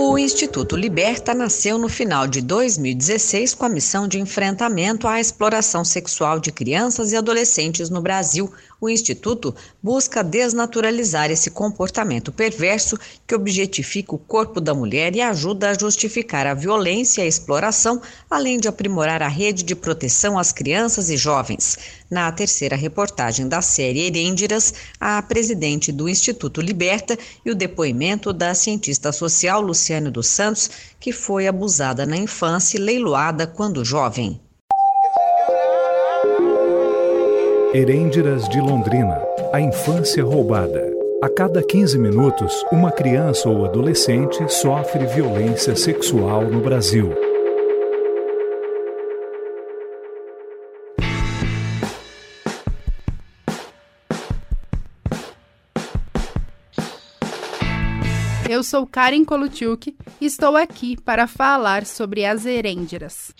O Instituto Liberta nasceu no final de 2016 com a missão de enfrentamento à exploração sexual de crianças e adolescentes no Brasil. O Instituto busca desnaturalizar esse comportamento perverso que objetifica o corpo da mulher e ajuda a justificar a violência e a exploração, além de aprimorar a rede de proteção às crianças e jovens. Na terceira reportagem da série Herêndiras, a presidente do Instituto Liberta e o depoimento da cientista social Luciane dos Santos, que foi abusada na infância e leiloada quando jovem. Herêndiras de Londrina A infância roubada. A cada 15 minutos, uma criança ou adolescente sofre violência sexual no Brasil. Eu sou Karen Kolutiuk e estou aqui para falar sobre as herêndiras.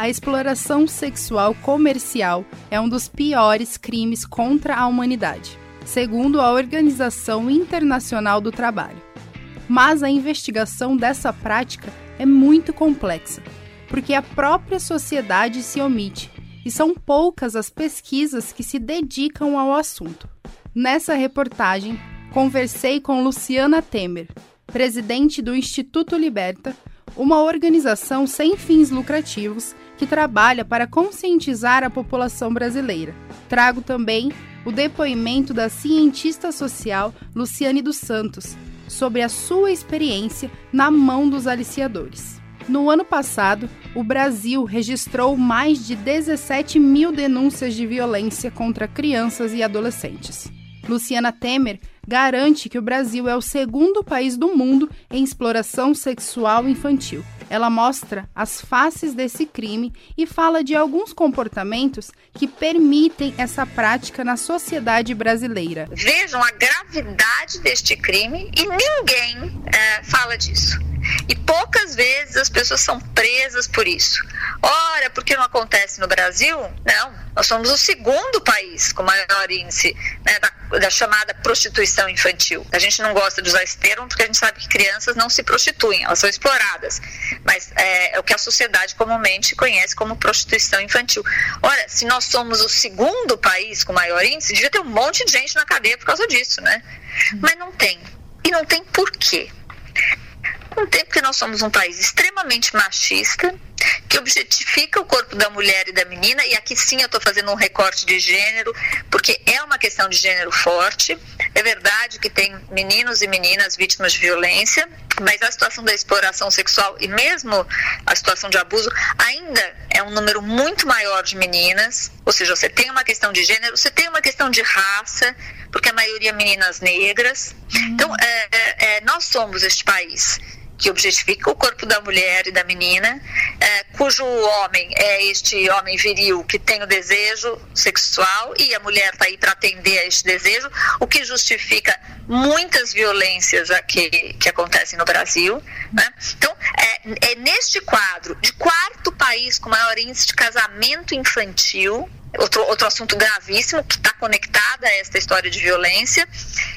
A exploração sexual comercial é um dos piores crimes contra a humanidade, segundo a Organização Internacional do Trabalho. Mas a investigação dessa prática é muito complexa, porque a própria sociedade se omite e são poucas as pesquisas que se dedicam ao assunto. Nessa reportagem, conversei com Luciana Temer, presidente do Instituto Liberta, uma organização sem fins lucrativos que trabalha para conscientizar a população brasileira. Trago também o depoimento da cientista social Luciane dos Santos sobre a sua experiência na mão dos aliciadores. No ano passado, o Brasil registrou mais de 17 mil denúncias de violência contra crianças e adolescentes. Luciana Temer garante que o Brasil é o segundo país do mundo em exploração sexual infantil ela mostra as faces desse crime e fala de alguns comportamentos que permitem essa prática na sociedade brasileira. Vejam a gravidade deste crime e ninguém é, fala disso. E poucas vezes as pessoas são presas por isso. Ora, por que não acontece no Brasil? Não, nós somos o segundo país com maior índice né, da, da, chamada prostituição infantil. A gente não gosta de usar esse termo porque a gente sabe que crianças não se prostituem, elas são exploradas. Mas é, é o que a sociedade comumente conhece como prostituição infantil. Ora, se nós somos o segundo país com maior índice, devia ter um monte de gente na cadeia por causa disso, né? Mas não tem. E não tem por quê? Não tem porque nós somos um país extremamente machista, que objetifica o corpo da mulher e da menina, e aqui sim eu estou fazendo um recorte de gênero, porque é uma questão de gênero forte. É verdade que tem meninos e meninas vítimas de violência, mas a situação da exploração sexual e mesmo a situação de abuso ainda é um número muito maior de meninas, ou seja, você tem uma questão de gênero, você tem uma questão de raça, porque a maioria meninas negras. Então, é, é, é nós somos este país que objetifica o corpo da mulher e da menina, é, cujo homem é este homem viril que tem o desejo sexual e a mulher está aí para atender a este desejo, o que justifica muitas violências aqui, que acontecem no Brasil. Né? Então, é, é neste quadro de quarto país com maior índice de casamento infantil, outro, outro assunto gravíssimo que está conectado a esta história de violência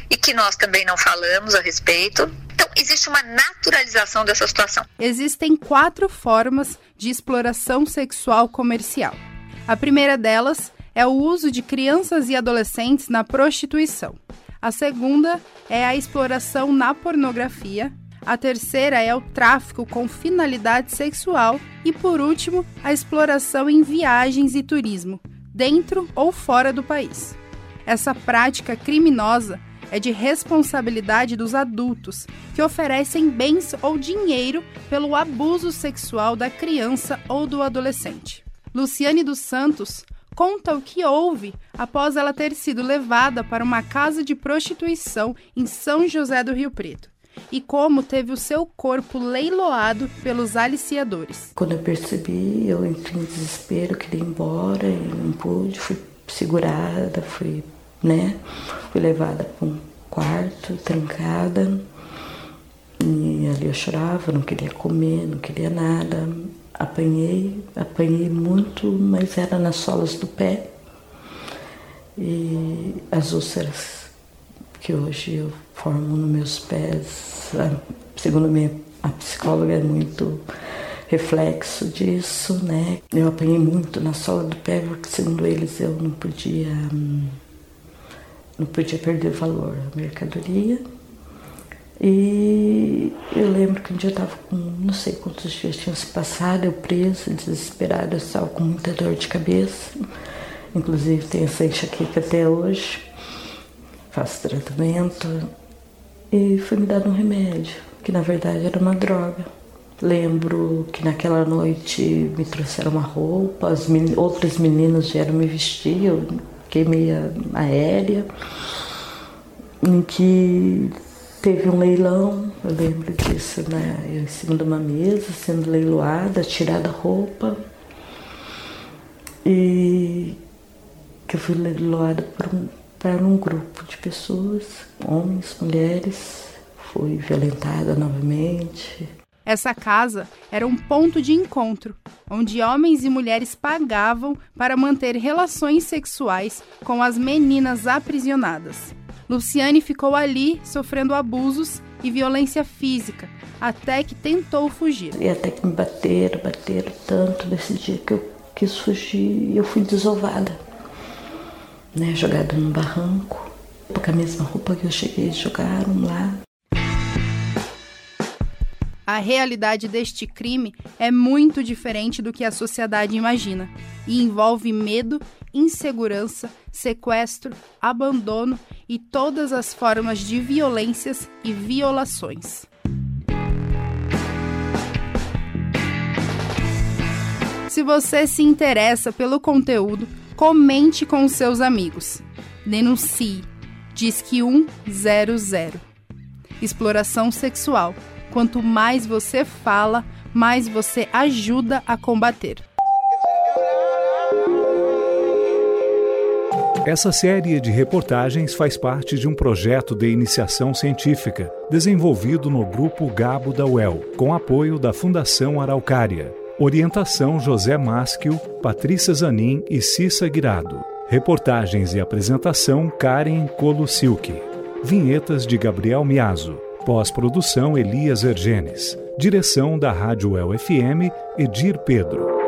e que nós também não falamos a respeito. Então, existe uma naturalização dessa situação. Existem quatro formas de exploração sexual comercial. A primeira delas é o uso de crianças e adolescentes na prostituição. A segunda é a exploração na pornografia. A terceira é o tráfico com finalidade sexual. E por último, a exploração em viagens e turismo, dentro ou fora do país. Essa prática criminosa é de responsabilidade dos adultos, que oferecem bens ou dinheiro pelo abuso sexual da criança ou do adolescente. Luciane dos Santos conta o que houve após ela ter sido levada para uma casa de prostituição em São José do Rio Preto e como teve o seu corpo leiloado pelos aliciadores. Quando eu percebi, eu entrei em desespero, queria ir embora e não pude, fui segurada, fui né? Fui levada para um quarto, trancada. E ali eu chorava, não queria comer, não queria nada. Apanhei, apanhei muito, mas era nas solas do pé. e as úlceras que hoje eu formo nos meus pés, segundo minha, a psicóloga, é muito reflexo disso, né? Eu apanhei muito na sola do pé, porque segundo eles eu não podia não podia perder valor a mercadoria. E eu lembro que um dia eu estava com, não sei quantos dias tinham se passado, eu presa, desesperada, estava com muita dor de cabeça. Inclusive tenho essa enxaqueca até hoje. Faço tratamento. E foi me dado um remédio, que na verdade era uma droga. Lembro que naquela noite me trouxeram uma roupa, as men outras meninas vieram me vestir, eu fiquei meio aérea, em que teve um leilão, eu lembro disso, né? Eu em cima de uma mesa, sendo leiloada, tirada roupa. E que eu fui leiloada um, para um grupo de pessoas, homens, mulheres, fui violentada novamente. Essa casa era um ponto de encontro, onde homens e mulheres pagavam para manter relações sexuais com as meninas aprisionadas. Luciane ficou ali sofrendo abusos e violência física, até que tentou fugir. E até que me bateram, bateram tanto nesse dia que eu quis fugir e eu fui desovada, né, jogada num barranco, com a mesma roupa que eu cheguei, jogaram lá. A realidade deste crime é muito diferente do que a sociedade imagina e envolve medo, insegurança, sequestro, abandono e todas as formas de violências e violações. Se você se interessa pelo conteúdo, comente com seus amigos. Denuncie. Disque 100. Exploração sexual Quanto mais você fala, mais você ajuda a combater. Essa série de reportagens faz parte de um projeto de iniciação científica desenvolvido no Grupo Gabo da UEL, com apoio da Fundação Araucária. Orientação José Masquio, Patrícia Zanin e Cissa Guirado. Reportagens e apresentação Karen Colusilki. Vinhetas de Gabriel Miazo. Pós-produção Elias Ergenes. Direção da Rádio El FM, Edir Pedro.